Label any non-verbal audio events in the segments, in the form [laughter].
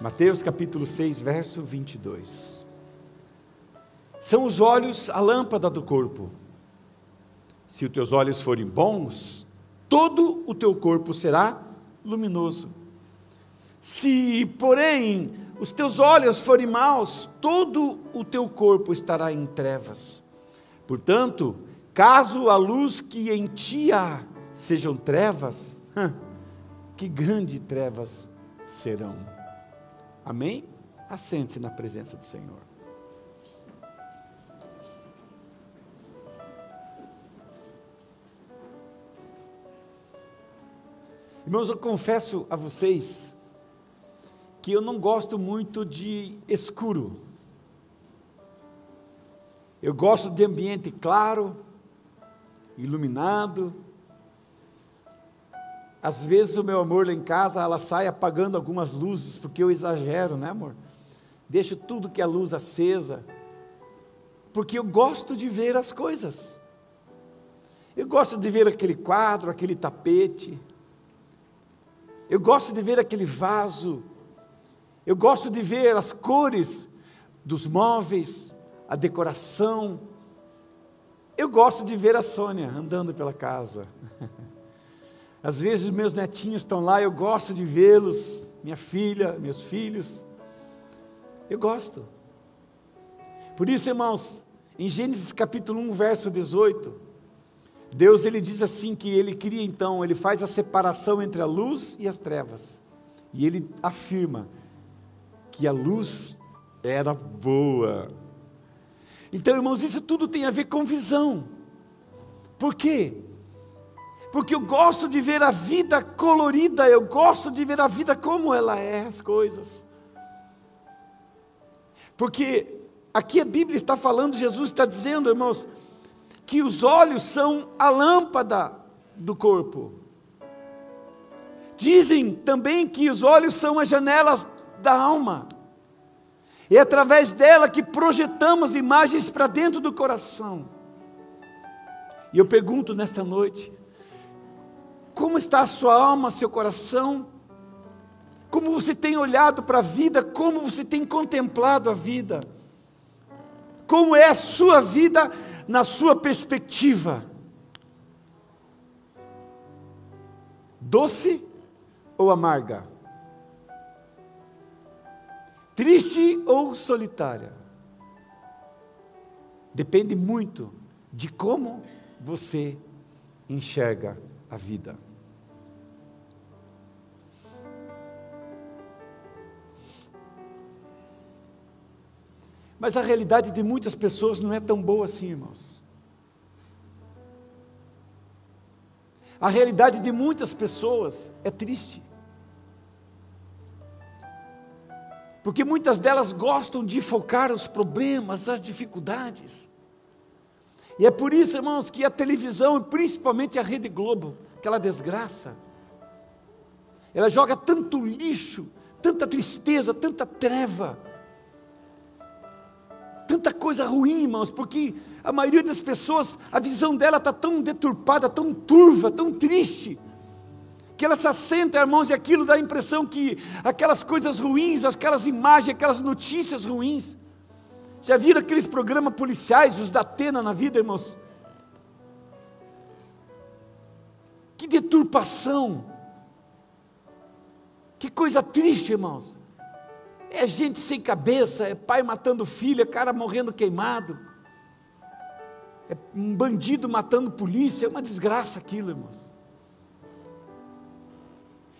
Mateus capítulo 6, verso 22. São os olhos a lâmpada do corpo. Se os teus olhos forem bons, todo o teu corpo será luminoso. Se, porém, os teus olhos forem maus, todo o teu corpo estará em trevas. Portanto, caso a luz que em ti há sejam trevas, [laughs] que grandes trevas serão. Amém? Assente-se na presença do Senhor. Irmãos, eu confesso a vocês que eu não gosto muito de escuro. Eu gosto de ambiente claro, iluminado, às vezes o meu amor lá em casa, ela sai apagando algumas luzes, porque eu exagero, né, amor? Deixo tudo que é luz acesa, porque eu gosto de ver as coisas. Eu gosto de ver aquele quadro, aquele tapete. Eu gosto de ver aquele vaso. Eu gosto de ver as cores dos móveis, a decoração. Eu gosto de ver a Sônia andando pela casa. [laughs] Às vezes meus netinhos estão lá, eu gosto de vê-los, minha filha, meus filhos. Eu gosto. Por isso, irmãos, em Gênesis capítulo 1, verso 18, Deus ele diz assim que ele cria então, ele faz a separação entre a luz e as trevas. E ele afirma que a luz era boa. Então, irmãos, isso tudo tem a ver com visão. Por quê? Porque eu gosto de ver a vida colorida, eu gosto de ver a vida como ela é, as coisas. Porque aqui a Bíblia está falando, Jesus está dizendo, irmãos, que os olhos são a lâmpada do corpo. Dizem também que os olhos são as janelas da alma. É através dela que projetamos imagens para dentro do coração. E eu pergunto nesta noite: como está a sua alma, seu coração? Como você tem olhado para a vida? Como você tem contemplado a vida? Como é a sua vida na sua perspectiva? Doce ou amarga? Triste ou solitária? Depende muito de como você enxerga a vida. Mas a realidade de muitas pessoas não é tão boa assim, irmãos. A realidade de muitas pessoas é triste. Porque muitas delas gostam de focar os problemas, as dificuldades. E é por isso, irmãos, que a televisão, e principalmente a Rede Globo, aquela desgraça, ela joga tanto lixo, tanta tristeza, tanta treva, tanta coisa ruim, irmãos, porque a maioria das pessoas, a visão dela está tão deturpada, tão turva, tão triste, que ela se assenta, irmãos, e aquilo dá a impressão que aquelas coisas ruins, aquelas imagens, aquelas notícias ruins, já viram aqueles programas policiais, os da Atena na vida, irmãos? Que deturpação, que coisa triste, irmãos. É gente sem cabeça, é pai matando filha, cara morrendo queimado, é um bandido matando polícia, é uma desgraça aquilo, irmãos.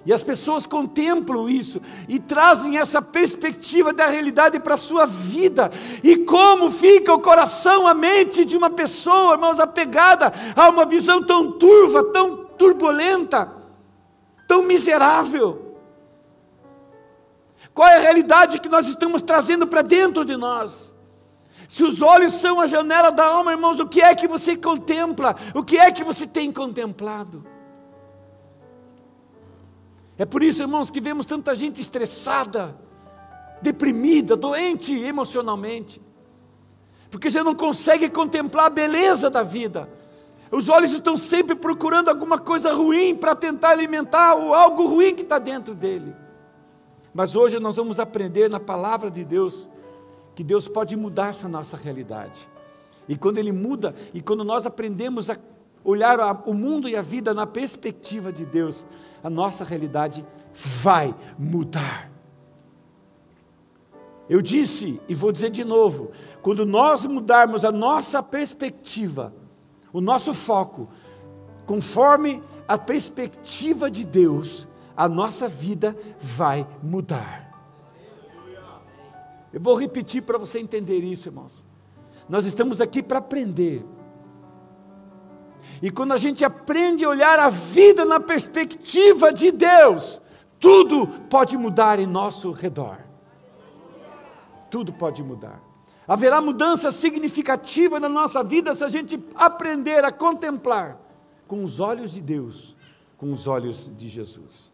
E as pessoas contemplam isso e trazem essa perspectiva da realidade para a sua vida. E como fica o coração, a mente de uma pessoa, irmãos, apegada a uma visão tão turva, tão turbulenta, tão miserável. Qual é a realidade que nós estamos trazendo para dentro de nós? Se os olhos são a janela da alma, irmãos, o que é que você contempla? O que é que você tem contemplado? É por isso, irmãos, que vemos tanta gente estressada, deprimida, doente emocionalmente, porque já não consegue contemplar a beleza da vida. Os olhos estão sempre procurando alguma coisa ruim para tentar alimentar o algo ruim que está dentro dele. Mas hoje nós vamos aprender na palavra de Deus que Deus pode mudar essa nossa realidade. E quando Ele muda, e quando nós aprendemos a olhar o mundo e a vida na perspectiva de Deus, a nossa realidade vai mudar. Eu disse e vou dizer de novo: quando nós mudarmos a nossa perspectiva, o nosso foco, conforme a perspectiva de Deus, a nossa vida vai mudar. Eu vou repetir para você entender isso, irmãos. Nós estamos aqui para aprender. E quando a gente aprende a olhar a vida na perspectiva de Deus, tudo pode mudar em nosso redor. Tudo pode mudar. Haverá mudança significativa na nossa vida se a gente aprender a contemplar com os olhos de Deus, com os olhos de Jesus.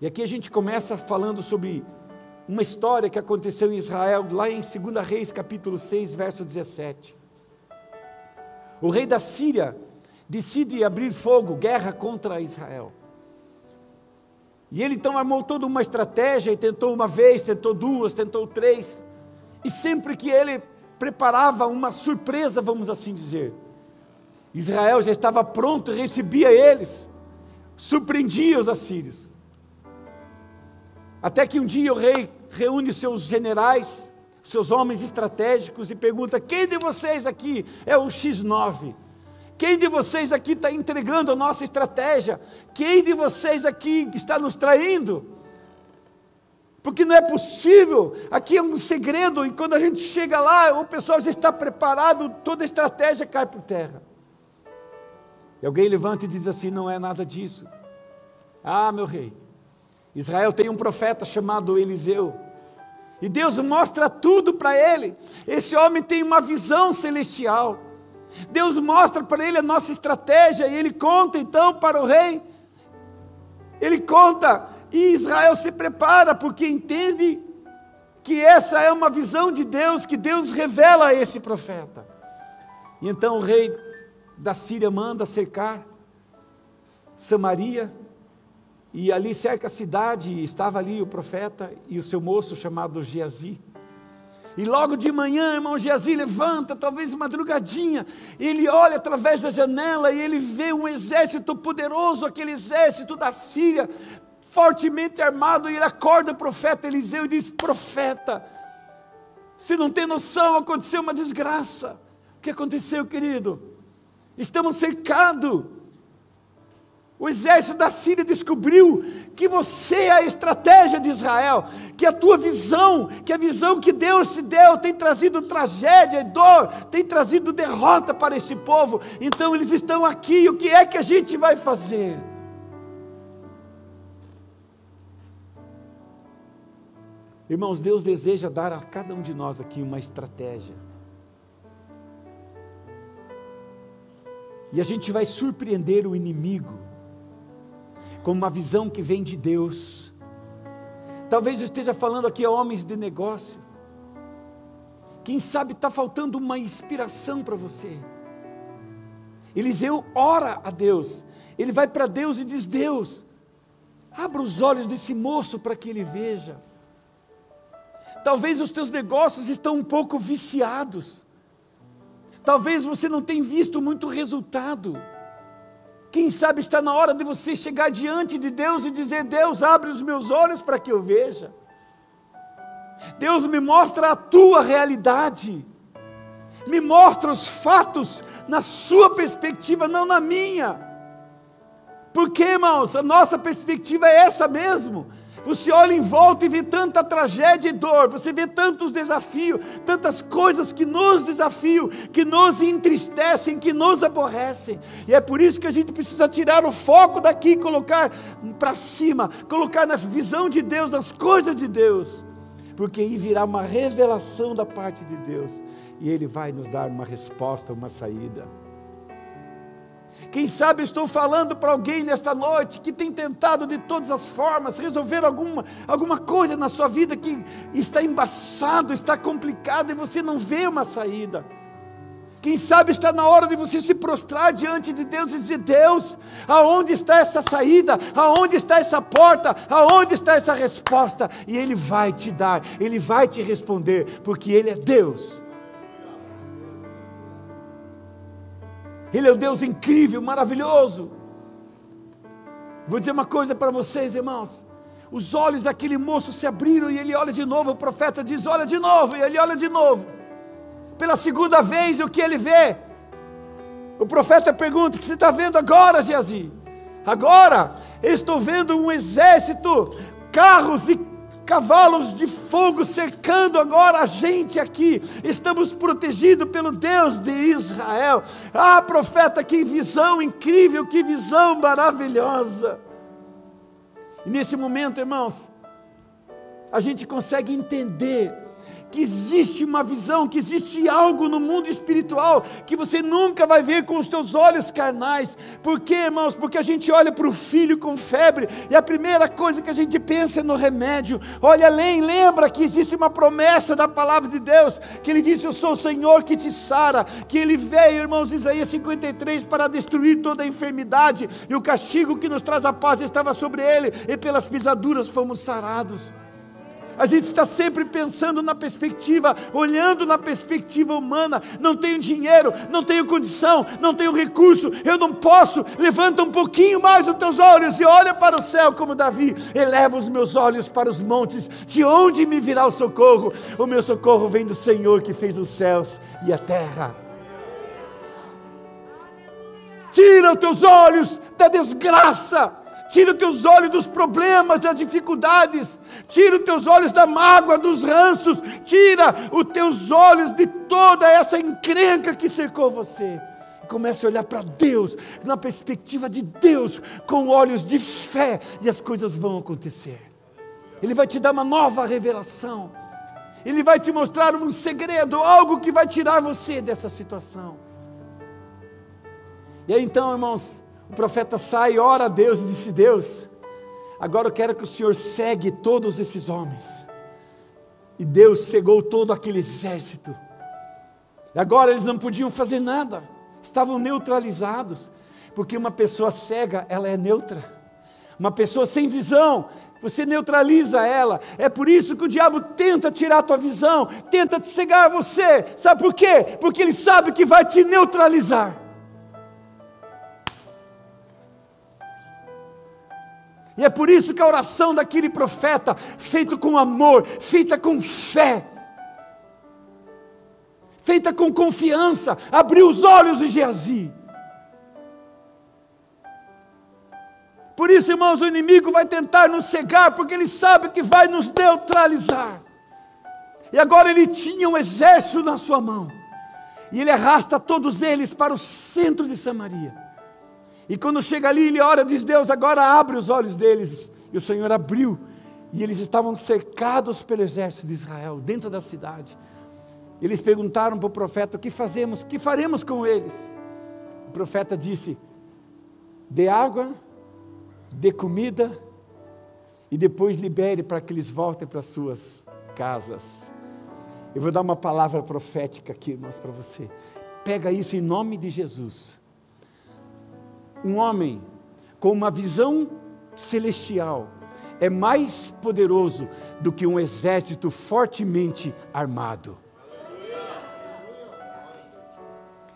E aqui a gente começa falando sobre uma história que aconteceu em Israel, lá em 2 Reis, capítulo 6, verso 17. O rei da Síria decide abrir fogo, guerra contra Israel. E ele então armou toda uma estratégia e tentou uma vez, tentou duas, tentou três. E sempre que ele preparava uma surpresa, vamos assim dizer, Israel já estava pronto, recebia eles, surpreendia os assírios. Até que um dia o rei reúne seus generais, seus homens estratégicos e pergunta: quem de vocês aqui é o X9? Quem de vocês aqui está entregando a nossa estratégia? Quem de vocês aqui está nos traindo? Porque não é possível, aqui é um segredo, e quando a gente chega lá, o pessoal já está preparado, toda a estratégia cai por terra. E alguém levanta e diz assim: não é nada disso. Ah, meu rei, Israel tem um profeta chamado Eliseu. E Deus mostra tudo para ele. Esse homem tem uma visão celestial. Deus mostra para ele a nossa estratégia e ele conta então para o rei. Ele conta e Israel se prepara porque entende que essa é uma visão de Deus que Deus revela a esse profeta. E então o rei da Síria manda cercar Samaria e ali cerca a cidade, e estava ali o profeta e o seu moço chamado Geazi. E logo de manhã, irmão Geazi levanta, talvez madrugadinha, ele olha através da janela e ele vê um exército poderoso, aquele exército da Síria, fortemente armado, e ele acorda o profeta Eliseu e diz: Profeta, você não tem noção, aconteceu uma desgraça. O que aconteceu, querido? Estamos cercados o exército da Síria descobriu que você é a estratégia de Israel, que a tua visão, que a visão que Deus te deu tem trazido tragédia e dor, tem trazido derrota para esse povo. Então eles estão aqui, o que é que a gente vai fazer? Irmãos, Deus deseja dar a cada um de nós aqui uma estratégia. E a gente vai surpreender o inimigo com uma visão que vem de Deus. Talvez eu esteja falando aqui a homens de negócio. Quem sabe está faltando uma inspiração para você. Eliseu ora a Deus, ele vai para Deus e diz: Deus, abra os olhos desse moço para que ele veja. Talvez os teus negócios estão um pouco viciados. Talvez você não tenha visto muito resultado. Quem sabe está na hora de você chegar diante de Deus e dizer: Deus, abre os meus olhos para que eu veja. Deus me mostra a tua realidade. Me mostra os fatos na sua perspectiva, não na minha. Porque, irmãos, a nossa perspectiva é essa mesmo. Você olha em volta e vê tanta tragédia e dor, você vê tantos desafios, tantas coisas que nos desafiam, que nos entristecem, que nos aborrecem. E é por isso que a gente precisa tirar o foco daqui e colocar para cima, colocar na visão de Deus, nas coisas de Deus. Porque aí virá uma revelação da parte de Deus e Ele vai nos dar uma resposta, uma saída. Quem sabe estou falando para alguém nesta noite que tem tentado de todas as formas resolver alguma, alguma coisa na sua vida que está embaçado, está complicado e você não vê uma saída. Quem sabe está na hora de você se prostrar diante de Deus e dizer: Deus, aonde está essa saída? Aonde está essa porta? Aonde está essa resposta? E Ele vai te dar, Ele vai te responder, porque Ele é Deus. Ele é um Deus incrível, maravilhoso. Vou dizer uma coisa para vocês, irmãos. Os olhos daquele moço se abriram e ele olha de novo. O profeta diz: Olha de novo, e ele olha de novo pela segunda vez, o que ele vê? O profeta pergunta: O que você está vendo agora, Geazi? Agora, estou vendo um exército, carros e cavalos de fogo cercando agora a gente aqui. Estamos protegidos pelo Deus de Israel. Ah, profeta, que visão incrível, que visão maravilhosa. E nesse momento, irmãos, a gente consegue entender que existe uma visão, que existe algo no mundo espiritual que você nunca vai ver com os teus olhos carnais. Por quê, irmãos? Porque a gente olha para o filho com febre e a primeira coisa que a gente pensa é no remédio. Olha além, lembra que existe uma promessa da palavra de Deus, que ele disse: Eu sou o Senhor que te sara, que ele veio, irmãos, Isaías 53, para destruir toda a enfermidade, e o castigo que nos traz a paz estava sobre ele, e pelas pisaduras fomos sarados. A gente está sempre pensando na perspectiva, olhando na perspectiva humana. Não tenho dinheiro, não tenho condição, não tenho recurso, eu não posso. Levanta um pouquinho mais os teus olhos e olha para o céu, como Davi. Eleva os meus olhos para os montes, de onde me virá o socorro? O meu socorro vem do Senhor que fez os céus e a terra. Tira os teus olhos da desgraça Tira os teus olhos dos problemas, das dificuldades. Tira os teus olhos da mágoa, dos ranços. Tira os teus olhos de toda essa encrenca que cercou você. Comece a olhar para Deus, na perspectiva de Deus, com olhos de fé, e as coisas vão acontecer. Ele vai te dar uma nova revelação. Ele vai te mostrar um segredo, algo que vai tirar você dessa situação. E aí então, irmãos, o profeta sai, ora a Deus e disse: Deus, agora eu quero que o Senhor segue todos esses homens. E Deus cegou todo aquele exército. E agora eles não podiam fazer nada, estavam neutralizados, porque uma pessoa cega, ela é neutra. Uma pessoa sem visão, você neutraliza ela. É por isso que o diabo tenta tirar a tua visão, tenta te cegar você. Sabe por quê? Porque ele sabe que vai te neutralizar. E é por isso que a oração daquele profeta, feita com amor, feita com fé, feita com confiança, abriu os olhos de Geazi. Por isso, irmãos, o inimigo vai tentar nos cegar, porque ele sabe que vai nos neutralizar. E agora ele tinha um exército na sua mão, e ele arrasta todos eles para o centro de Samaria. E quando chega ali, ele ora, diz: Deus, agora abre os olhos deles. E o Senhor abriu, e eles estavam cercados pelo exército de Israel, dentro da cidade. Eles perguntaram para o profeta: O que fazemos? O que faremos com eles? O profeta disse: Dê água, dê comida, e depois libere para que eles voltem para suas casas. Eu vou dar uma palavra profética aqui, irmãos, para você. Pega isso em nome de Jesus um homem com uma visão celestial é mais poderoso do que um exército fortemente armado.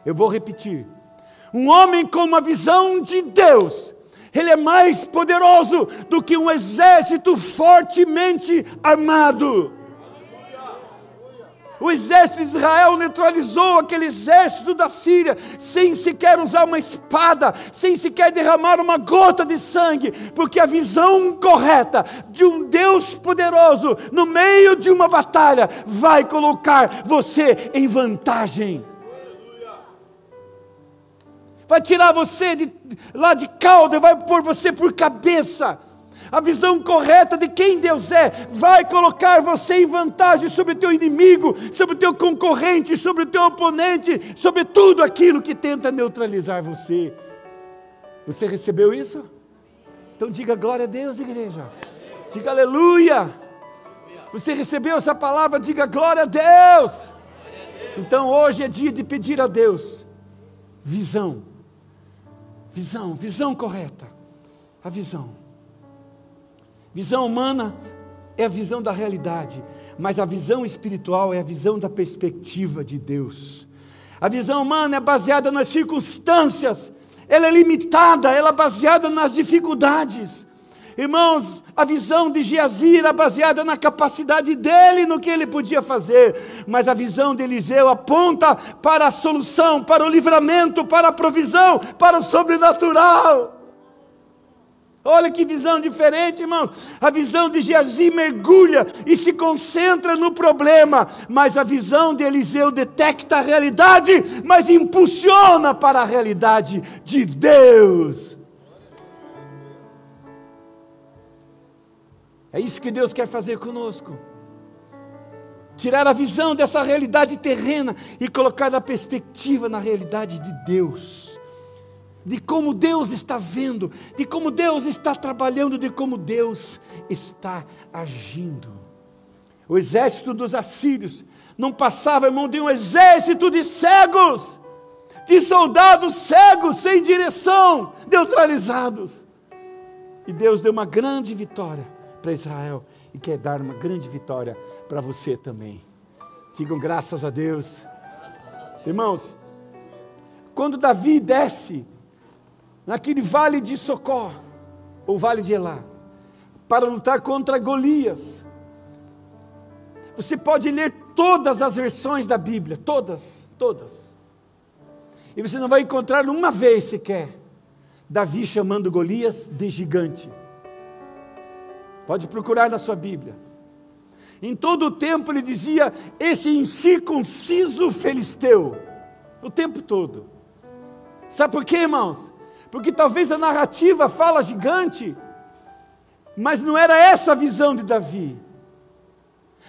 Eu vou repetir. Um homem com uma visão de Deus, ele é mais poderoso do que um exército fortemente armado. O exército de Israel neutralizou aquele exército da Síria, sem sequer usar uma espada, sem sequer derramar uma gota de sangue, porque a visão correta de um Deus poderoso no meio de uma batalha vai colocar você em vantagem. Vai tirar você de, lá de cauda, vai pôr você por cabeça a visão correta de quem Deus é, vai colocar você em vantagem sobre o teu inimigo, sobre o teu concorrente, sobre o teu oponente, sobre tudo aquilo que tenta neutralizar você. Você recebeu isso? Então diga glória a Deus, igreja. Diga aleluia. Você recebeu essa palavra? Diga glória a Deus. Então hoje é dia de pedir a Deus visão, visão, visão correta, a visão. Visão humana é a visão da realidade, mas a visão espiritual é a visão da perspectiva de Deus. A visão humana é baseada nas circunstâncias, ela é limitada, ela é baseada nas dificuldades. Irmãos, a visão de Geazi era baseada na capacidade dele, no que ele podia fazer, mas a visão de Eliseu aponta para a solução, para o livramento, para a provisão, para o sobrenatural. Olha que visão diferente, irmãos. A visão de Geazi mergulha e se concentra no problema, mas a visão de Eliseu detecta a realidade, mas impulsiona para a realidade de Deus. É isso que Deus quer fazer conosco. Tirar a visão dessa realidade terrena e colocar na perspectiva na realidade de Deus. De como Deus está vendo, de como Deus está trabalhando, de como Deus está agindo. O exército dos assírios não passava, irmão, de um exército de cegos, de soldados cegos, sem direção, neutralizados. E Deus deu uma grande vitória para Israel e quer dar uma grande vitória para você também. Digam graças a Deus. Irmãos, quando Davi desce naquele vale de Socó, ou vale de Elá, para lutar contra Golias, você pode ler todas as versões da Bíblia, todas, todas. E você não vai encontrar uma vez sequer Davi chamando Golias de gigante. Pode procurar na sua Bíblia. Em todo o tempo ele dizia: esse incircunciso filisteu. O tempo todo. Sabe por quê, irmãos? Porque talvez a narrativa fala gigante, mas não era essa a visão de Davi.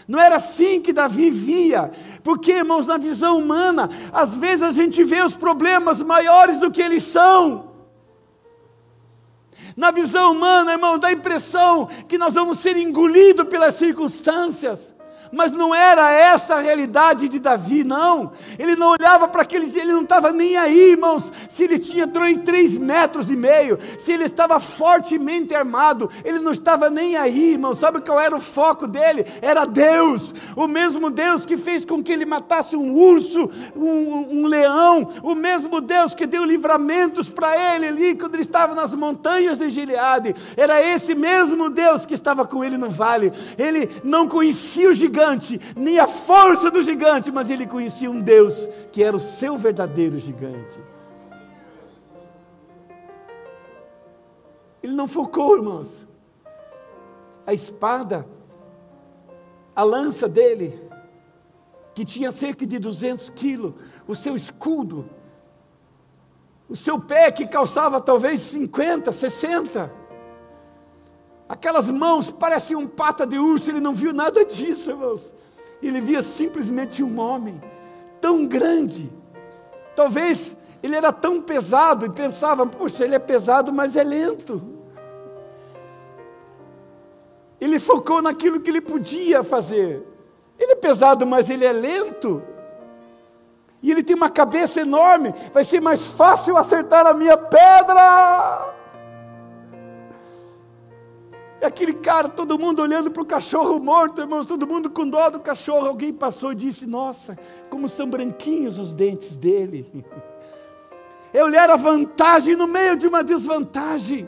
Não era assim que Davi via, porque, irmãos, na visão humana, às vezes a gente vê os problemas maiores do que eles são. Na visão humana, irmão, dá a impressão que nós vamos ser engolidos pelas circunstâncias. Mas não era essa a realidade de Davi, não. Ele não olhava para aqueles, ele não estava nem aí, irmãos, se ele tinha três metros e meio, se ele estava fortemente armado, ele não estava nem aí, irmão. Sabe qual era o foco dele? Era Deus, o mesmo Deus que fez com que ele matasse um urso, um, um leão, o mesmo Deus que deu livramentos para ele ali quando ele estava nas montanhas de Gileade. Era esse mesmo Deus que estava com ele no vale. Ele não conhecia o gigante gigante, nem a força do gigante, mas ele conhecia um Deus que era o seu verdadeiro gigante. Ele não focou, irmãos. A espada, a lança dele, que tinha cerca de 200 quilos, o seu escudo, o seu pé que calçava talvez 50, 60, Aquelas mãos pareciam pata de urso, ele não viu nada disso, irmãos. Ele via simplesmente um homem tão grande. Talvez ele era tão pesado e pensava, puxa, ele é pesado, mas é lento. Ele focou naquilo que ele podia fazer. Ele é pesado, mas ele é lento. E ele tem uma cabeça enorme. Vai ser mais fácil acertar a minha pedra. E aquele cara, todo mundo olhando para o cachorro morto, irmãos, todo mundo com dó do cachorro. Alguém passou e disse: Nossa, como são branquinhos os dentes dele. [laughs] É olhar a vantagem no meio de uma desvantagem.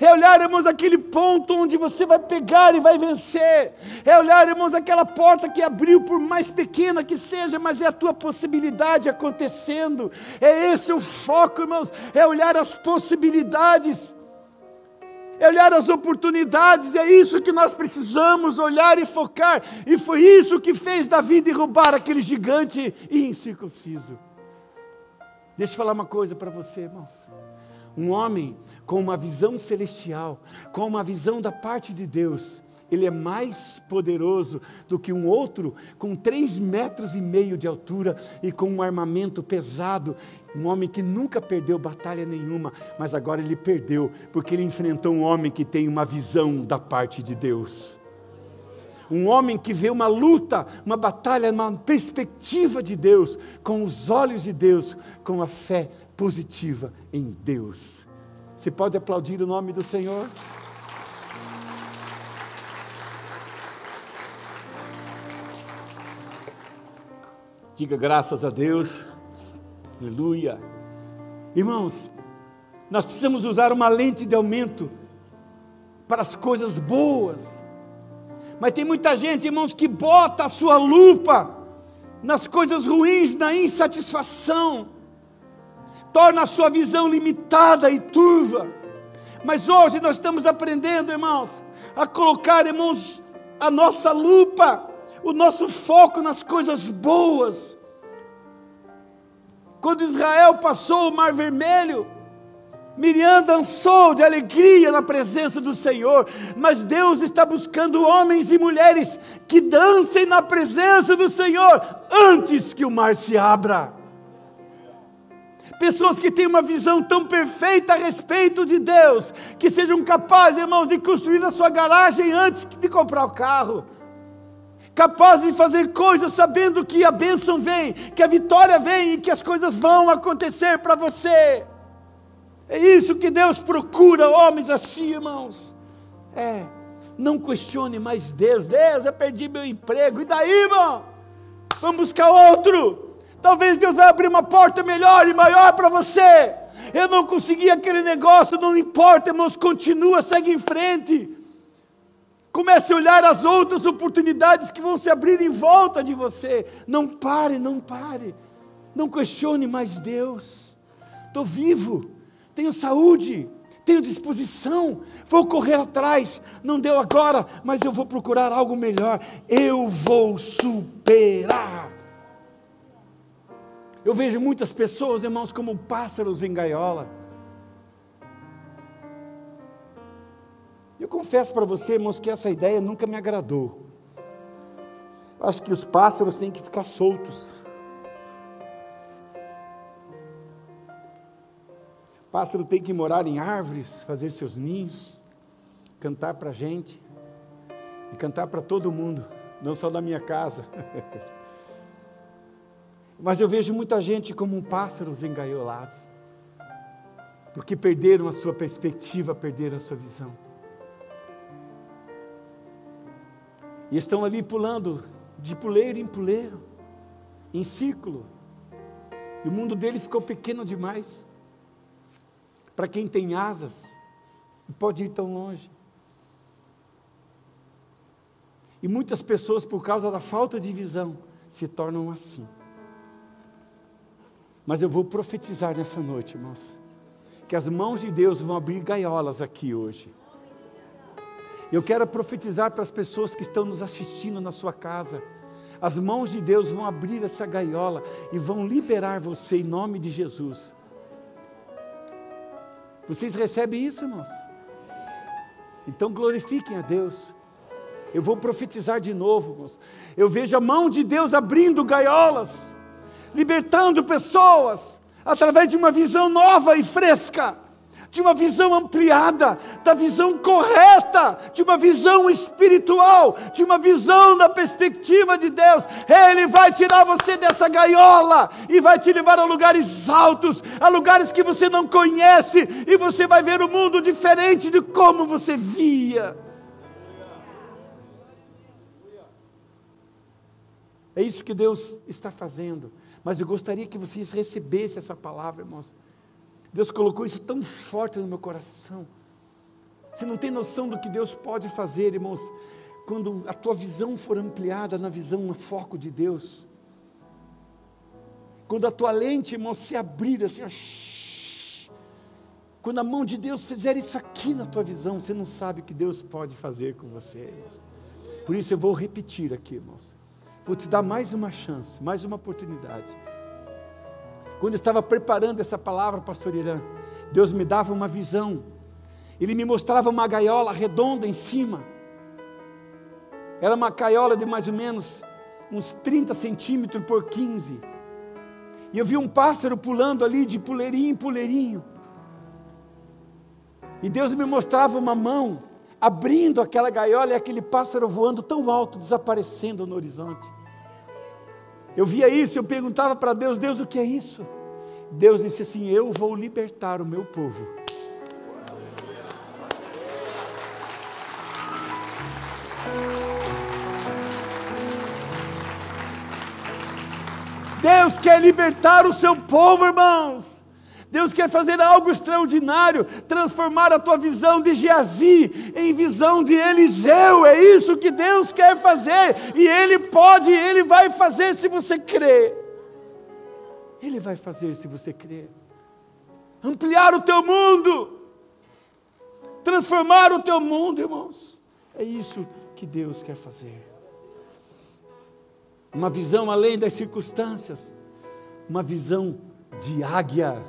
É olhar, irmãos, aquele ponto onde você vai pegar e vai vencer. É olhar, irmãos, aquela porta que abriu, por mais pequena que seja, mas é a tua possibilidade acontecendo. É esse o foco, irmãos. É olhar as possibilidades é olhar as oportunidades, é isso que nós precisamos olhar e focar, e foi isso que fez Davi derrubar aquele gigante incircunciso. Deixa eu falar uma coisa para você, irmãos. Um homem com uma visão celestial, com uma visão da parte de Deus, ele é mais poderoso do que um outro com três metros e meio de altura e com um armamento pesado. Um homem que nunca perdeu batalha nenhuma, mas agora ele perdeu, porque ele enfrentou um homem que tem uma visão da parte de Deus. Um homem que vê uma luta, uma batalha, uma perspectiva de Deus, com os olhos de Deus, com a fé positiva em Deus. Você pode aplaudir o nome do Senhor? Diga graças a Deus. Aleluia. Irmãos, nós precisamos usar uma lente de aumento para as coisas boas. Mas tem muita gente, irmãos, que bota a sua lupa nas coisas ruins, na insatisfação, torna a sua visão limitada e turva. Mas hoje nós estamos aprendendo, irmãos, a colocar, irmãos, a nossa lupa o nosso foco nas coisas boas. Quando Israel passou o Mar Vermelho, Miriam dançou de alegria na presença do Senhor, mas Deus está buscando homens e mulheres que dancem na presença do Senhor antes que o mar se abra. Pessoas que têm uma visão tão perfeita a respeito de Deus, que sejam capazes, irmãos, de construir a sua garagem antes de comprar o carro capaz de fazer coisas sabendo que a bênção vem, que a vitória vem e que as coisas vão acontecer para você. É isso que Deus procura, homens assim, irmãos. É, não questione mais Deus. Deus, eu perdi meu emprego. E daí, irmão? Vamos buscar outro. Talvez Deus vai abrir uma porta melhor e maior para você. Eu não consegui aquele negócio, não importa, irmãos, continua, segue em frente. Comece a olhar as outras oportunidades que vão se abrir em volta de você. Não pare, não pare. Não questione mais Deus. Estou vivo, tenho saúde, tenho disposição, vou correr atrás. Não deu agora, mas eu vou procurar algo melhor. Eu vou superar. Eu vejo muitas pessoas, irmãos, como pássaros em gaiola Eu confesso para você, irmãos, que essa ideia nunca me agradou. Acho que os pássaros têm que ficar soltos. O pássaro tem que morar em árvores, fazer seus ninhos, cantar para a gente e cantar para todo mundo, não só na minha casa. [laughs] Mas eu vejo muita gente como um pássaros engaiolados, porque perderam a sua perspectiva, perderam a sua visão. E estão ali pulando de puleiro em puleiro, em círculo. E o mundo dele ficou pequeno demais. Para quem tem asas, pode ir tão longe. E muitas pessoas, por causa da falta de visão, se tornam assim. Mas eu vou profetizar nessa noite, irmãos, que as mãos de Deus vão abrir gaiolas aqui hoje. Eu quero profetizar para as pessoas que estão nos assistindo na sua casa. As mãos de Deus vão abrir essa gaiola e vão liberar você em nome de Jesus. Vocês recebem isso, irmãos? Então glorifiquem a Deus. Eu vou profetizar de novo, irmãos. Eu vejo a mão de Deus abrindo gaiolas, libertando pessoas através de uma visão nova e fresca de uma visão ampliada, da visão correta, de uma visão espiritual, de uma visão da perspectiva de Deus. Ele vai tirar você dessa gaiola e vai te levar a lugares altos, a lugares que você não conhece, e você vai ver o mundo diferente de como você via. É isso que Deus está fazendo. Mas eu gostaria que vocês recebessem essa palavra, irmãos. Deus colocou isso tão forte no meu coração. Você não tem noção do que Deus pode fazer, irmãos, quando a tua visão for ampliada na visão, no foco de Deus. Quando a tua lente, irmão, se abrir assim, ó, quando a mão de Deus fizer isso aqui na tua visão, você não sabe o que Deus pode fazer com você, irmãos. Por isso eu vou repetir aqui, irmãos. Vou te dar mais uma chance, mais uma oportunidade. Quando eu estava preparando essa palavra, pastor Irã, Deus me dava uma visão. Ele me mostrava uma gaiola redonda em cima. Era uma gaiola de mais ou menos uns 30 centímetros por 15. E eu vi um pássaro pulando ali de puleirinho em puleirinho. E Deus me mostrava uma mão abrindo aquela gaiola e aquele pássaro voando tão alto, desaparecendo no horizonte. Eu via isso, eu perguntava para Deus: Deus, o que é isso? Deus disse assim: Eu vou libertar o meu povo. Deus quer libertar o seu povo, irmãos. Deus quer fazer algo extraordinário, transformar a tua visão de Geazi em visão de Eliseu. É isso que Deus quer fazer, e Ele pode, Ele vai fazer se você crer. Ele vai fazer se você crer. Ampliar o teu mundo, transformar o teu mundo, irmãos. É isso que Deus quer fazer. Uma visão além das circunstâncias, uma visão de águia.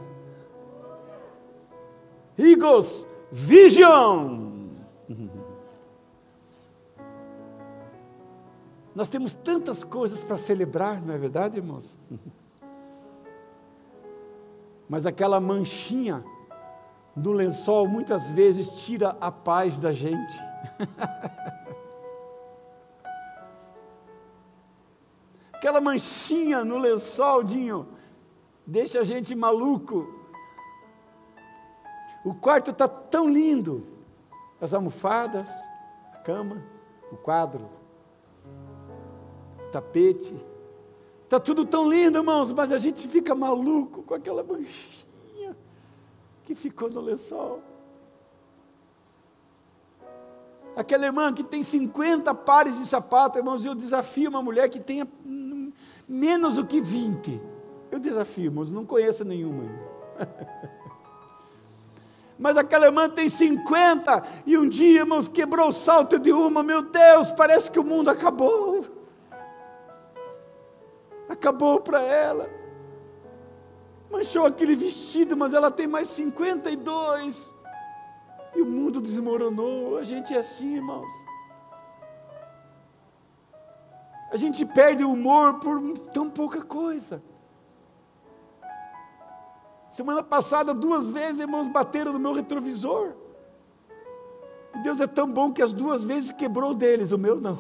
Eagles Vision. Nós temos tantas coisas para celebrar, não é verdade, irmãos? Mas aquela manchinha no lençol muitas vezes tira a paz da gente. [laughs] Aquela manchinha no lençol, Dinho, deixa a gente maluco. O quarto está tão lindo. As almofadas, a cama, o quadro, o tapete, Está tudo tão lindo, irmãos, mas a gente fica maluco com aquela manchinha que ficou no lençol. Aquela irmã que tem 50 pares de sapato, irmãos, eu desafio uma mulher que tenha menos do que 20. Eu desafio, irmãos, não conheço nenhuma. [laughs] Mas aquela irmã tem 50 e um dia, irmãos, quebrou o salto de uma, meu Deus, parece que o mundo acabou acabou para ela. Manchou aquele vestido, mas ela tem mais 52. E o mundo desmoronou. A gente é assim, irmãos. A gente perde o humor por tão pouca coisa. Semana passada, duas vezes, irmãos, bateram no meu retrovisor. E Deus é tão bom que as duas vezes quebrou deles, o meu não.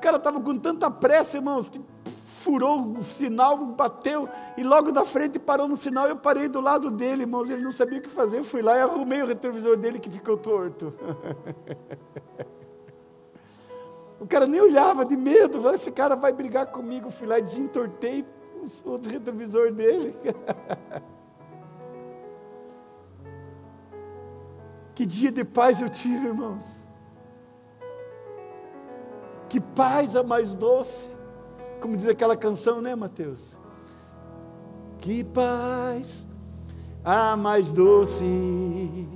cara estava com tanta pressa, irmãos, que furou o sinal, bateu e logo da frente parou no sinal. Eu parei do lado dele, irmãos, ele não sabia o que fazer. Eu fui lá e arrumei o retrovisor dele que ficou torto. [laughs] o cara nem olhava de medo, esse cara vai brigar comigo. Fui lá e desentortei o retrovisor dele. [laughs] que dia de paz eu tive, irmãos. Que paz a mais doce. Como diz aquela canção, né, Mateus? Que paz a mais doce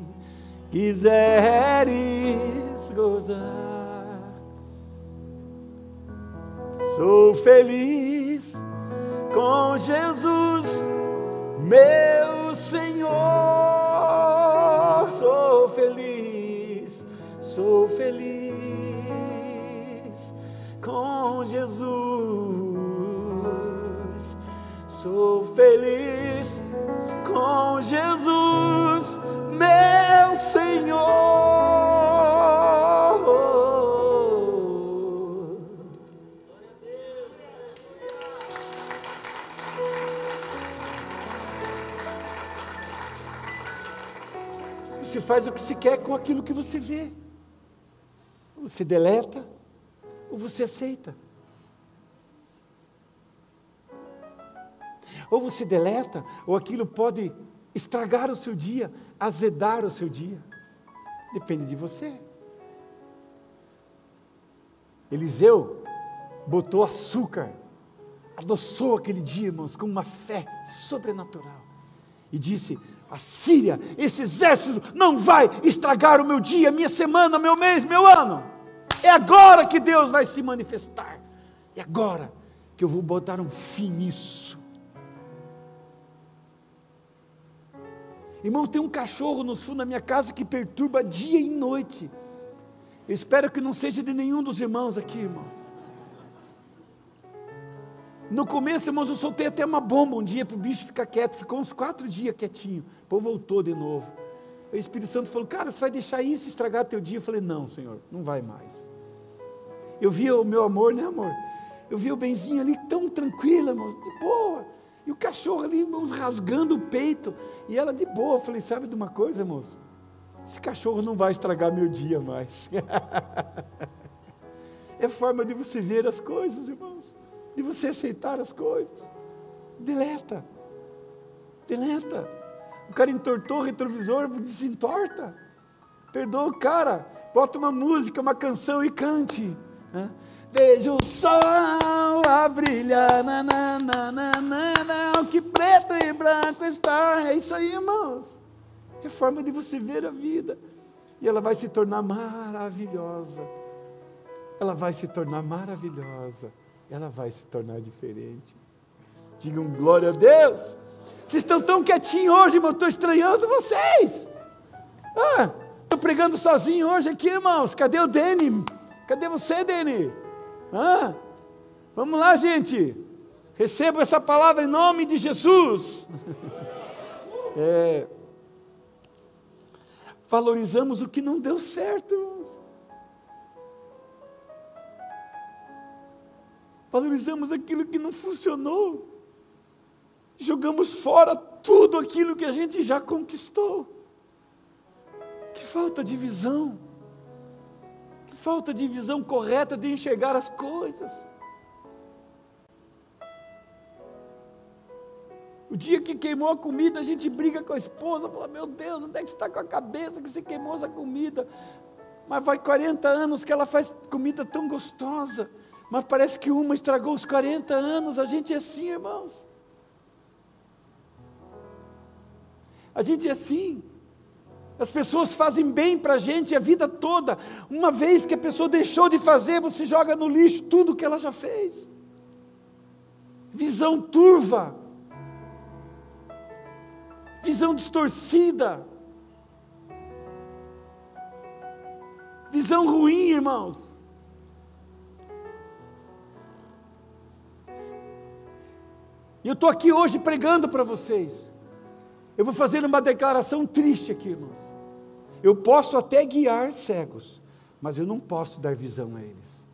quiseres gozar. Sou feliz com Jesus, meu Senhor. Sou feliz, sou feliz com Jesus. Sou feliz com Jesus, meu faz o que se quer com aquilo que você vê. Você deleta, ou você aceita. Ou você deleta, ou aquilo pode estragar o seu dia, azedar o seu dia. Depende de você. Eliseu botou açúcar, adoçou aquele dia, irmãos, com uma fé sobrenatural. E disse: A Síria, esse exército não vai estragar o meu dia, minha semana, meu mês, meu ano. É agora que Deus vai se manifestar. É agora que eu vou botar um fim nisso. Irmão, tem um cachorro nos fundos da minha casa que perturba dia e noite. Eu espero que não seja de nenhum dos irmãos aqui, irmãos. No começo, irmãos, eu soltei até uma bomba um dia para o bicho ficar quieto. Ficou uns quatro dias quietinho. Depois voltou de novo. O Espírito Santo falou: Cara, você vai deixar isso estragar teu dia? Eu falei: Não, Senhor, não vai mais. Eu via o meu amor, né, amor? Eu via o benzinho ali tão tranquila, irmãos, de boa. E o cachorro ali, irmãos, rasgando o peito. E ela de boa. Eu falei: Sabe de uma coisa, moço? Esse cachorro não vai estragar meu dia mais. [laughs] é forma de você ver as coisas, irmãos. De você aceitar as coisas. Deleta. Deleta. O cara entortou o retrovisor, desentorta. Perdoa o cara. Bota uma música, uma canção e cante. Né? Veja o sol a brilhar, nananana, que preto e branco está. É isso aí, irmãos. É forma de você ver a vida. E ela vai se tornar maravilhosa. Ela vai se tornar maravilhosa. Ela vai se tornar diferente. Digam glória a Deus. Vocês estão tão quietinhos hoje, irmão. Estou estranhando vocês. Ah, estou pregando sozinho hoje aqui, irmãos. Cadê o Dene? Cadê você, Dene? Ah, vamos lá, gente. Receba essa palavra em nome de Jesus. [laughs] É, valorizamos o que não deu certo, irmãos. Valorizamos aquilo que não funcionou jogamos fora tudo aquilo que a gente já conquistou. Que falta de visão, que falta de visão correta de enxergar as coisas. O dia que queimou a comida, a gente briga com a esposa, fala: Meu Deus, onde é que está com a cabeça que você queimou essa comida? Mas vai 40 anos que ela faz comida tão gostosa, mas parece que uma estragou os 40 anos. A gente é assim, irmãos. A gente é assim. As pessoas fazem bem para a gente a vida toda. Uma vez que a pessoa deixou de fazer, você joga no lixo tudo que ela já fez. Visão turva. Visão distorcida. Visão ruim, irmãos. E eu estou aqui hoje pregando para vocês. Eu vou fazer uma declaração triste aqui, irmãos. Eu posso até guiar cegos, mas eu não posso dar visão a eles.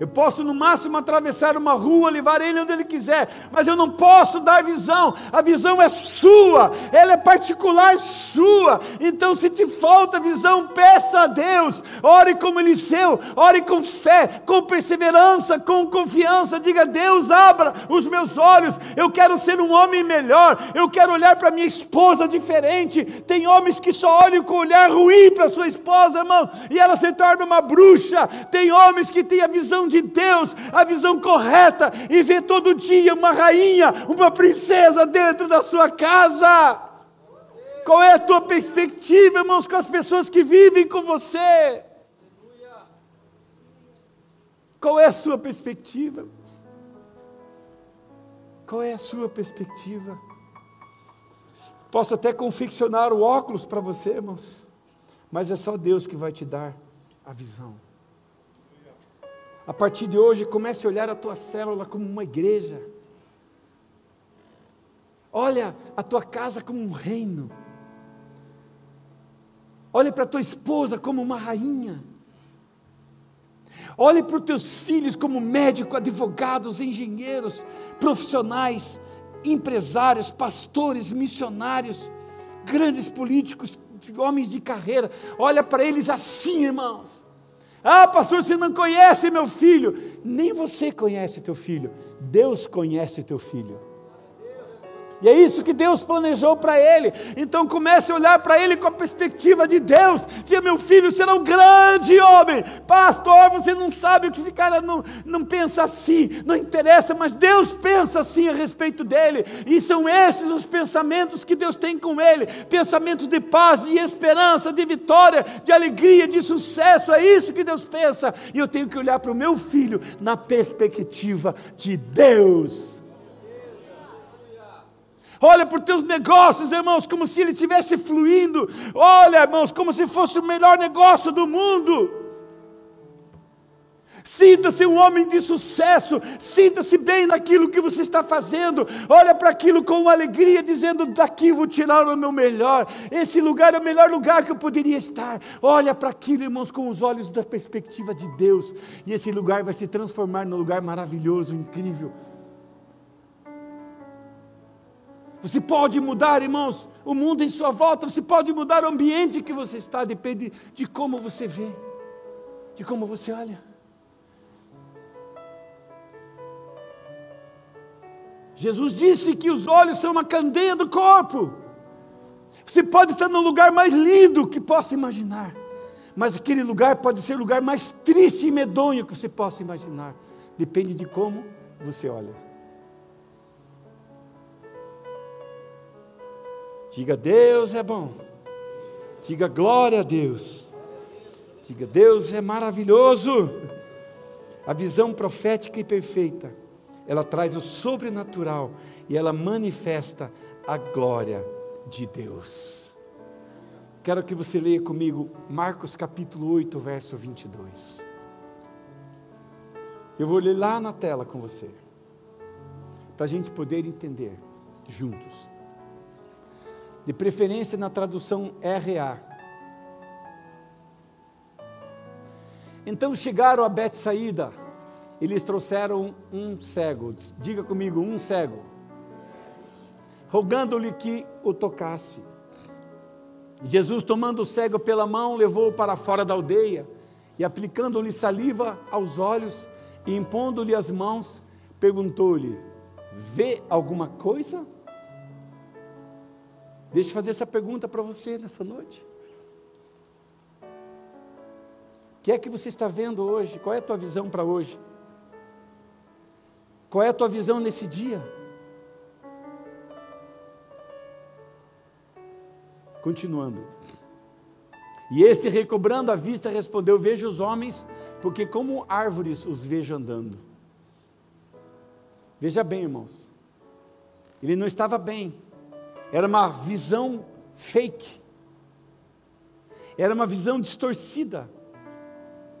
Eu posso no máximo atravessar uma rua, levar ele onde ele quiser, mas eu não posso dar visão. A visão é sua, ela é particular sua. Então, se te falta visão, peça a Deus. Ore como Eliseu, ore com fé, com perseverança, com confiança. Diga: Deus, abra os meus olhos. Eu quero ser um homem melhor. Eu quero olhar para minha esposa diferente. Tem homens que só olham com olhar ruim para sua esposa, irmão, e ela se torna uma bruxa. Tem homens que têm a visão de Deus, a visão correta, e ver todo dia uma rainha, uma princesa dentro da sua casa. Qual é a tua perspectiva, irmãos, com as pessoas que vivem com você? Qual é a sua perspectiva? Qual é a sua perspectiva? Posso até confeccionar o óculos para você, irmãos, mas é só Deus que vai te dar a visão. A partir de hoje, comece a olhar a tua célula como uma igreja. Olha a tua casa como um reino. Olhe para a tua esposa como uma rainha. Olhe para os teus filhos como médicos, advogados, engenheiros, profissionais, empresários, pastores, missionários, grandes políticos, homens de carreira. Olha para eles assim, irmãos. Ah, pastor, você não conhece meu filho. Nem você conhece teu filho. Deus conhece teu filho. E é isso que Deus planejou para ele. Então comece a olhar para ele com a perspectiva de Deus. Diga, meu filho será um grande homem. Pastor, você não sabe o que esse cara não, não pensa assim, não interessa, mas Deus pensa assim a respeito dele. E são esses os pensamentos que Deus tem com ele: pensamentos de paz, de esperança, de vitória, de alegria, de sucesso. É isso que Deus pensa. E eu tenho que olhar para o meu filho na perspectiva de Deus. Olha para os teus negócios, irmãos, como se ele estivesse fluindo. Olha, irmãos, como se fosse o melhor negócio do mundo. Sinta-se um homem de sucesso, sinta-se bem naquilo que você está fazendo. Olha para aquilo com alegria, dizendo: daqui vou tirar o meu melhor. Esse lugar é o melhor lugar que eu poderia estar. Olha para aquilo, irmãos, com os olhos da perspectiva de Deus, e esse lugar vai se transformar num lugar maravilhoso, incrível. Você pode mudar, irmãos, o mundo em sua volta, você pode mudar o ambiente que você está, depende de como você vê, de como você olha. Jesus disse que os olhos são uma candeia do corpo. Você pode estar no lugar mais lindo que possa imaginar, mas aquele lugar pode ser o lugar mais triste e medonho que você possa imaginar. Depende de como você olha. Diga Deus é bom. Diga glória a Deus. Diga Deus é maravilhoso. A visão profética e perfeita ela traz o sobrenatural e ela manifesta a glória de Deus. Quero que você leia comigo Marcos capítulo 8, verso 22. Eu vou ler lá na tela com você, para a gente poder entender juntos. De preferência na tradução RA. Então chegaram a Betsaída, eles trouxeram um cego, diga comigo, um cego, rogando-lhe que o tocasse. Jesus, tomando o cego pela mão, levou-o para fora da aldeia e, aplicando-lhe saliva aos olhos e impondo-lhe as mãos, perguntou-lhe: Vê alguma coisa? Deixa eu fazer essa pergunta para você nessa noite. O que é que você está vendo hoje? Qual é a tua visão para hoje? Qual é a tua visão nesse dia? Continuando. E este, recobrando a vista, respondeu: Vejo os homens, porque como árvores os vejo andando. Veja bem, irmãos. Ele não estava bem. Era uma visão fake. Era uma visão distorcida.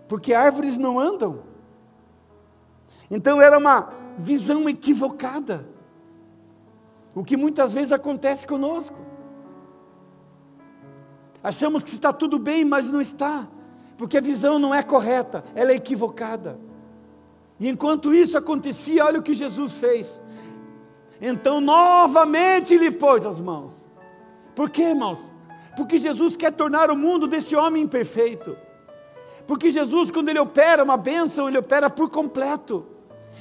Porque árvores não andam. Então era uma visão equivocada. O que muitas vezes acontece conosco. Achamos que está tudo bem, mas não está, porque a visão não é correta, ela é equivocada. E enquanto isso acontecia, olha o que Jesus fez. Então, novamente lhe pôs as mãos. Por quê, irmãos? Porque Jesus quer tornar o mundo desse homem imperfeito. Porque Jesus, quando ele opera uma bênção, ele opera por completo.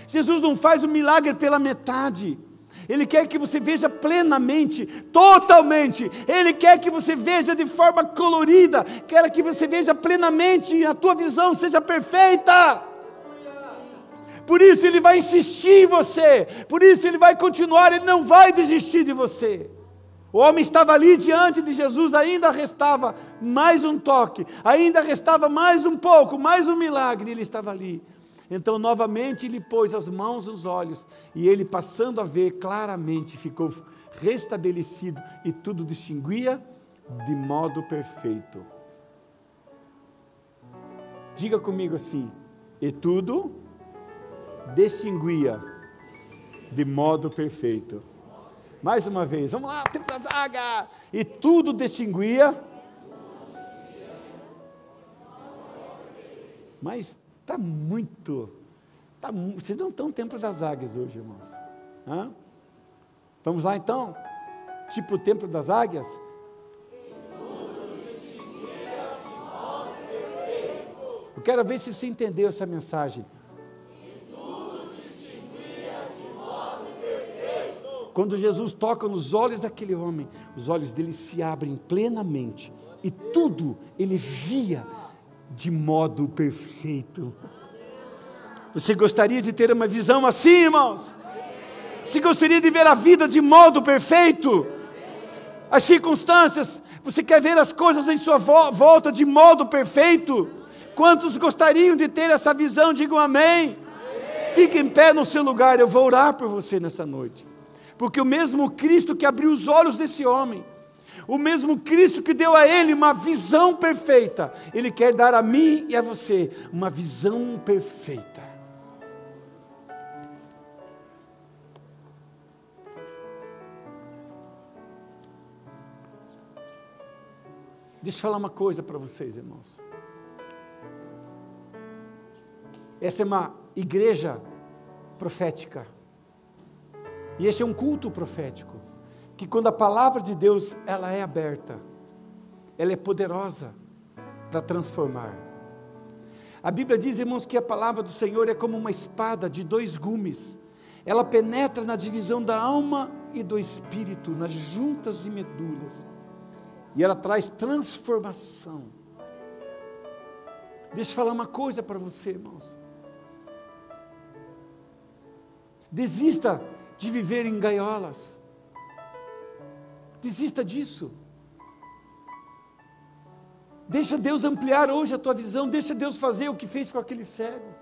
Jesus não faz o milagre pela metade. Ele quer que você veja plenamente, totalmente. Ele quer que você veja de forma colorida. Quer que você veja plenamente e a tua visão seja perfeita. Por isso ele vai insistir em você. Por isso ele vai continuar. Ele não vai desistir de você. O homem estava ali diante de Jesus, ainda restava mais um toque, ainda restava mais um pouco, mais um milagre. Ele estava ali. Então, novamente, ele pôs as mãos nos olhos, e ele, passando a ver claramente, ficou restabelecido e tudo distinguia de modo perfeito. Diga comigo assim: e tudo distinguia de modo perfeito. Mais uma vez, vamos lá, da zaga! E tudo distinguia. Mas Está muito. Tá, vocês não estão templo das águias hoje, irmãos. Hã? Vamos lá então? Tipo o templo das águias? Eu quero ver se você entendeu essa mensagem. Quando Jesus toca nos olhos daquele homem, os olhos dele se abrem plenamente e tudo ele via de modo perfeito. Você gostaria de ter uma visão assim, irmãos? Você gostaria de ver a vida de modo perfeito? As circunstâncias, você quer ver as coisas em sua volta de modo perfeito? Quantos gostariam de ter essa visão? Digam amém. Fique em pé no seu lugar, eu vou orar por você nesta noite. Porque o mesmo Cristo que abriu os olhos desse homem, O mesmo Cristo que deu a ele uma visão perfeita, ele quer dar a mim e a você uma visão perfeita. Deixa eu falar uma coisa para vocês, irmãos. Essa é uma igreja profética. E esse é um culto profético, que quando a palavra de Deus ela é aberta, ela é poderosa para transformar. A Bíblia diz, irmãos, que a palavra do Senhor é como uma espada de dois gumes. Ela penetra na divisão da alma e do espírito, nas juntas e medulas. E ela traz transformação. Deixa eu falar uma coisa para você, irmãos. Desista de viver em gaiolas. Desista disso. Deixa Deus ampliar hoje a tua visão, deixa Deus fazer o que fez com aquele cego.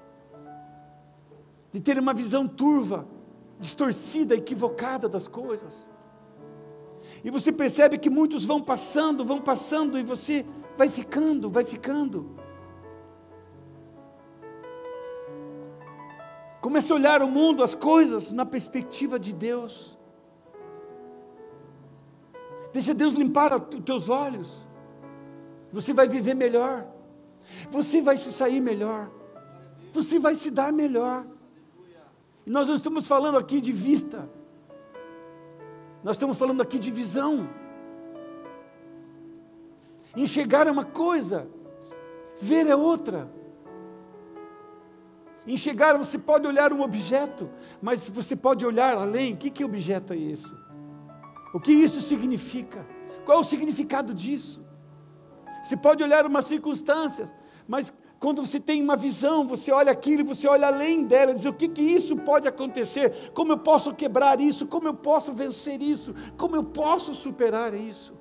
De ter uma visão turva, distorcida, equivocada das coisas. E você percebe que muitos vão passando, vão passando, e você vai ficando, vai ficando. Comece a olhar o mundo, as coisas, na perspectiva de Deus. Deixa Deus limpar os teus olhos. Você vai viver melhor. Você vai se sair melhor. Você vai se dar melhor. E nós não estamos falando aqui de vista. Nós estamos falando aqui de visão. Enxergar é uma coisa, ver é outra. Enxergar, você pode olhar um objeto, mas você pode olhar além. O que, que objeto é esse? O que isso significa? Qual é o significado disso? Você pode olhar uma circunstância, mas quando você tem uma visão, você olha aquilo e você olha além dela, diz o que, que isso pode acontecer, como eu posso quebrar isso, como eu posso vencer isso, como eu posso superar isso.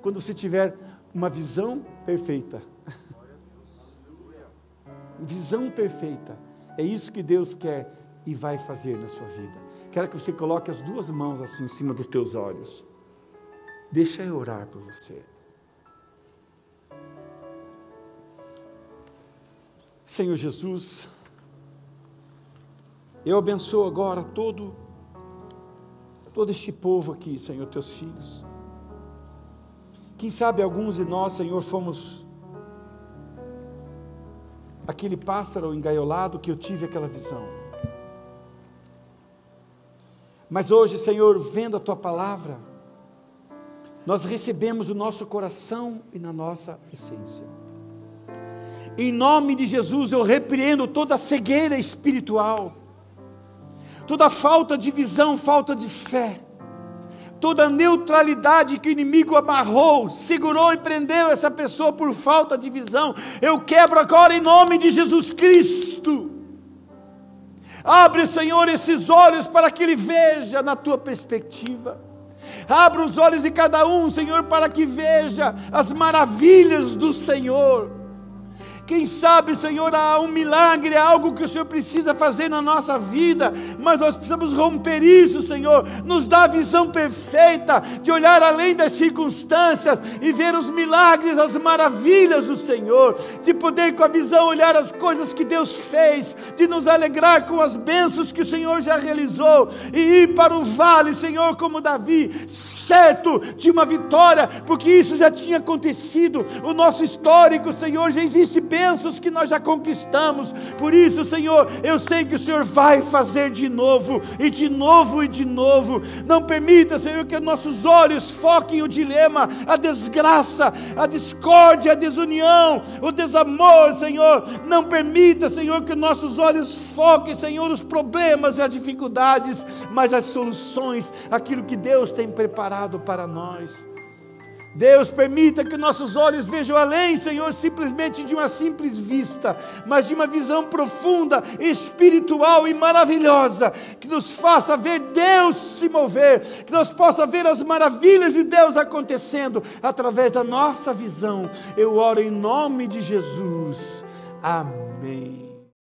Quando você tiver uma visão perfeita, visão perfeita. É isso que Deus quer e vai fazer na sua vida. Quero que você coloque as duas mãos assim em cima dos teus olhos. Deixa eu orar por você. Senhor Jesus, eu abençoo agora todo todo este povo aqui, Senhor, teus filhos. Quem sabe alguns de nós, Senhor, fomos aquele pássaro engaiolado que eu tive aquela visão. Mas hoje, Senhor, vendo a tua palavra, nós recebemos o nosso coração e na nossa essência. Em nome de Jesus, eu repreendo toda cegueira espiritual, toda falta de visão, falta de fé toda a neutralidade que o inimigo amarrou, segurou e prendeu essa pessoa por falta de visão, eu quebro agora em nome de Jesus Cristo. Abre, Senhor, esses olhos para que ele veja na tua perspectiva. Abra os olhos de cada um, Senhor, para que veja as maravilhas do Senhor quem sabe, Senhor, há um milagre, há algo que o Senhor precisa fazer na nossa vida, mas nós precisamos romper isso, Senhor. Nos dá a visão perfeita de olhar além das circunstâncias e ver os milagres, as maravilhas do Senhor, de poder com a visão olhar as coisas que Deus fez, de nos alegrar com as bênçãos que o Senhor já realizou e ir para o vale, Senhor, como Davi, certo de uma vitória, porque isso já tinha acontecido. O nosso histórico, Senhor, já existe bênçãos que nós já conquistamos. Por isso, Senhor, eu sei que o Senhor vai fazer de novo, e de novo e de novo. Não permita, Senhor, que nossos olhos foquem o dilema, a desgraça, a discórdia, a desunião, o desamor, Senhor. Não permita, Senhor, que nossos olhos foquem, Senhor, os problemas e as dificuldades, mas as soluções, aquilo que Deus tem preparado para nós. Deus permita que nossos olhos vejam além, Senhor, simplesmente de uma simples vista, mas de uma visão profunda, espiritual e maravilhosa, que nos faça ver Deus se mover, que nós possa ver as maravilhas de Deus acontecendo através da nossa visão. Eu oro em nome de Jesus. Amém.